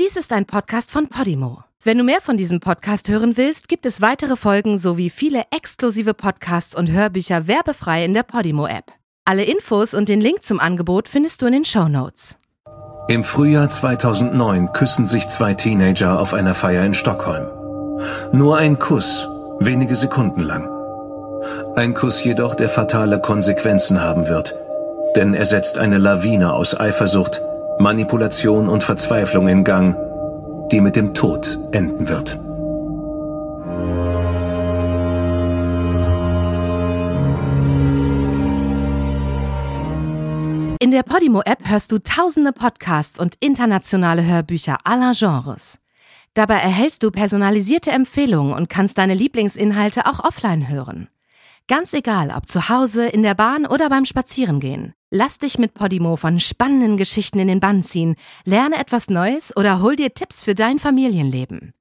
Dies ist ein Podcast von Podimo. Wenn du mehr von diesem Podcast hören willst, gibt es weitere Folgen sowie viele exklusive Podcasts und Hörbücher werbefrei in der Podimo-App. Alle Infos und den Link zum Angebot findest du in den Show Notes. Im Frühjahr 2009 küssen sich zwei Teenager auf einer Feier in Stockholm. Nur ein Kuss, wenige Sekunden lang. Ein Kuss jedoch, der fatale Konsequenzen haben wird. Denn er setzt eine Lawine aus Eifersucht, Manipulation und Verzweiflung in Gang, die mit dem Tod enden wird. In der Podimo-App hörst du tausende Podcasts und internationale Hörbücher aller Genres. Dabei erhältst du personalisierte Empfehlungen und kannst deine Lieblingsinhalte auch offline hören. Ganz egal, ob zu Hause, in der Bahn oder beim Spazierengehen. Lass dich mit Podimo von spannenden Geschichten in den Bann ziehen, lerne etwas Neues oder hol dir Tipps für dein Familienleben.